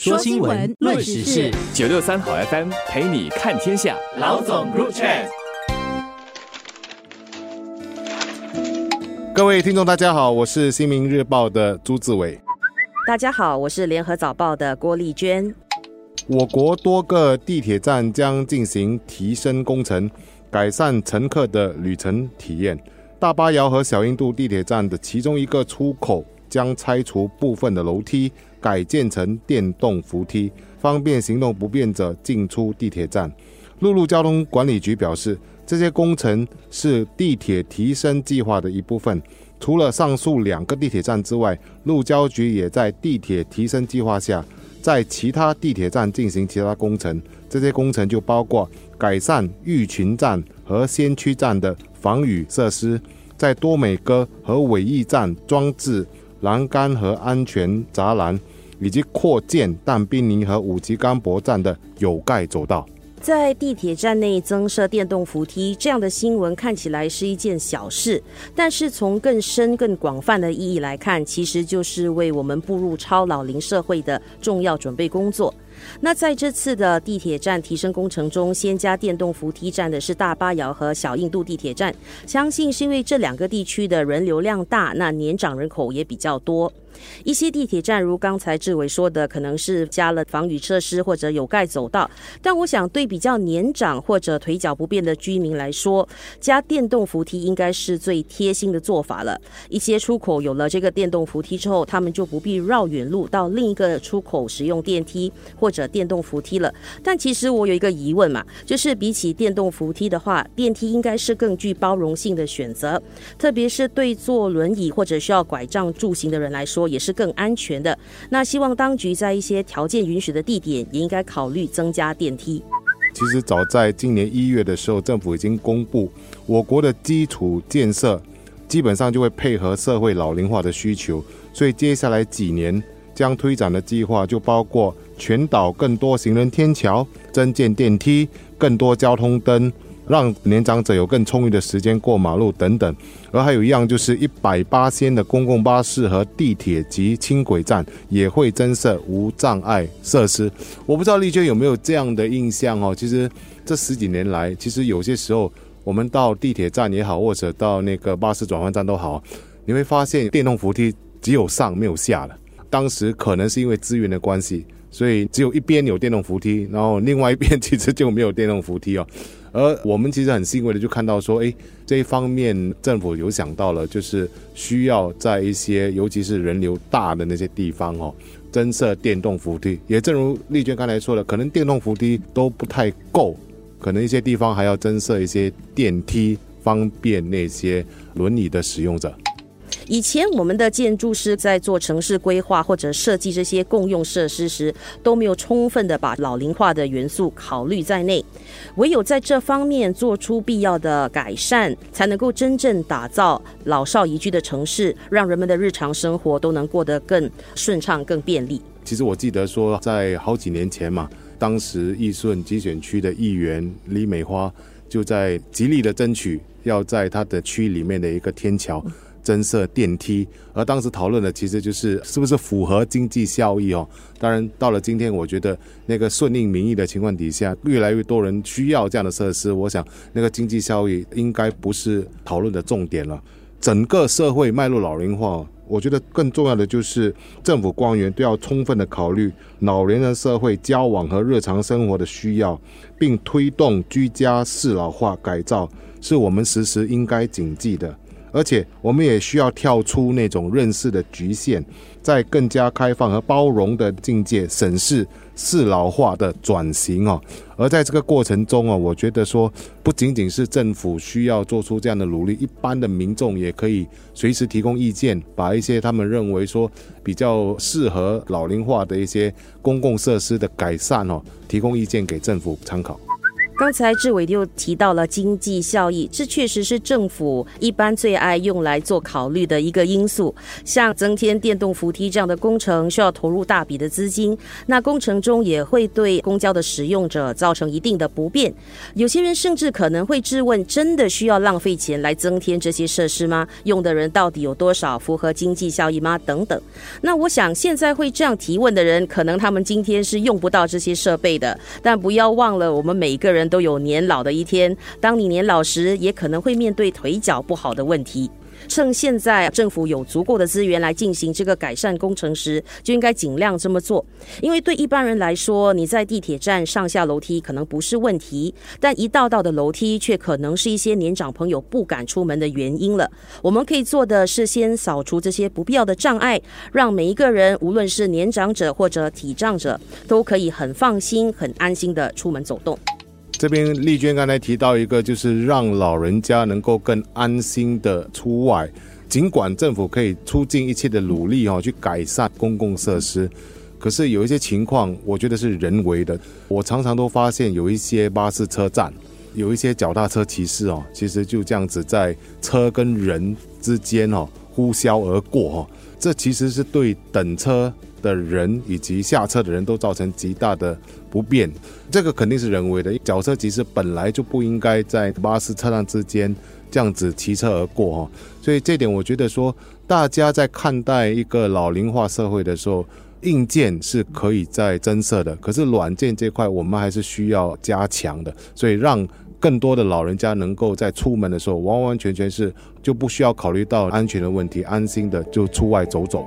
说新闻，论时事，九六三好 FM 陪你看天下。老总入场。各位听众，大家好，我是新民日报的朱志伟。大家好，我是联合早报的郭丽娟。我国多个地铁站将进行提升工程，改善乘客的旅程体验。大巴窑和小印度地铁站的其中一个出口将拆除部分的楼梯。改建成电动扶梯，方便行动不便者进出地铁站。陆路交通管理局表示，这些工程是地铁提升计划的一部分。除了上述两个地铁站之外，路交局也在地铁提升计划下，在其他地铁站进行其他工程。这些工程就包括改善玉群站和先驱站的防雨设施，在多美阁和尾翼站装置。栏杆和安全栅栏，以及扩建但滨尼和五级钢博站的有盖走道，在地铁站内增设电动扶梯，这样的新闻看起来是一件小事，但是从更深更广泛的意义来看，其实就是为我们步入超老龄社会的重要准备工作。那在这次的地铁站提升工程中，先加电动扶梯站的是大巴窑和小印度地铁站，相信是因为这两个地区的人流量大，那年长人口也比较多。一些地铁站，如刚才志伟说的，可能是加了防雨设施或者有盖走道。但我想，对比较年长或者腿脚不便的居民来说，加电动扶梯应该是最贴心的做法了。一些出口有了这个电动扶梯之后，他们就不必绕远路到另一个出口使用电梯或或者电动扶梯了。但其实我有一个疑问嘛，就是比起电动扶梯的话，电梯应该是更具包容性的选择，特别是对坐轮椅或者需要拐杖助行的人来说。也是更安全的。那希望当局在一些条件允许的地点，也应该考虑增加电梯。其实早在今年一月的时候，政府已经公布，我国的基础建设基本上就会配合社会老龄化的需求，所以接下来几年将推展的计划就包括全岛更多行人天桥、增建电梯、更多交通灯。让年长者有更充裕的时间过马路等等，而还有一样就是一百八千的公共巴士和地铁及轻轨站也会增设无障碍设施。我不知道丽娟有没有这样的印象哦？其实这十几年来，其实有些时候我们到地铁站也好，或者到那个巴士转换站都好，你会发现电动扶梯只有上没有下了。当时可能是因为资源的关系，所以只有一边有电动扶梯，然后另外一边其实就没有电动扶梯哦。而我们其实很欣慰的就看到说，哎，这一方面政府有想到了，就是需要在一些尤其是人流大的那些地方哦，增设电动扶梯。也正如丽娟刚才说的，可能电动扶梯都不太够，可能一些地方还要增设一些电梯，方便那些轮椅的使用者。以前我们的建筑师在做城市规划或者设计这些共用设施时，都没有充分的把老龄化的元素考虑在内。唯有在这方面做出必要的改善，才能够真正打造老少宜居的城市，让人们的日常生活都能过得更顺畅、更便利。其实我记得说，在好几年前嘛，当时义顺集选区的议员李美花就在极力的争取，要在他的区里面的一个天桥。增设电梯，而当时讨论的其实就是是不是符合经济效益哦。当然，到了今天，我觉得那个顺应民意的情况底下，越来越多人需要这样的设施，我想那个经济效益应该不是讨论的重点了。整个社会迈入老龄化，我觉得更重要的就是政府官员都要充分的考虑老年人社会交往和日常生活的需要，并推动居家适老化改造，是我们时时应该谨记的。而且，我们也需要跳出那种认识的局限，在更加开放和包容的境界审视适老化的转型哦。而在这个过程中啊，我觉得说，不仅仅是政府需要做出这样的努力，一般的民众也可以随时提供意见，把一些他们认为说比较适合老龄化的一些公共设施的改善哦，提供意见给政府参考。刚才志伟又提到了经济效益，这确实是政府一般最爱用来做考虑的一个因素。像增添电动扶梯这样的工程，需要投入大笔的资金，那工程中也会对公交的使用者造成一定的不便。有些人甚至可能会质问：真的需要浪费钱来增添这些设施吗？用的人到底有多少？符合经济效益吗？等等。那我想现在会这样提问的人，可能他们今天是用不到这些设备的。但不要忘了，我们每个人。都有年老的一天，当你年老时，也可能会面对腿脚不好的问题。趁现在政府有足够的资源来进行这个改善工程时，就应该尽量这么做。因为对一般人来说，你在地铁站上下楼梯可能不是问题，但一道道的楼梯却可能是一些年长朋友不敢出门的原因了。我们可以做的是先扫除这些不必要的障碍，让每一个人，无论是年长者或者体障者，都可以很放心、很安心的出门走动。这边丽娟刚才提到一个，就是让老人家能够更安心的出外。尽管政府可以出尽一切的努力哦，去改善公共设施，可是有一些情况，我觉得是人为的。我常常都发现有一些巴士车站，有一些脚踏车骑士哦，其实就这样子在车跟人之间哦呼啸而过哦，这其实是对等车。的人以及下车的人都造成极大的不便，这个肯定是人为的。脚车其实本来就不应该在巴士车辆之间这样子骑车而过哈，所以这点我觉得说，大家在看待一个老龄化社会的时候，硬件是可以在增设的，可是软件这块我们还是需要加强的，所以让更多的老人家能够在出门的时候，完完全全是就不需要考虑到安全的问题，安心的就出外走走。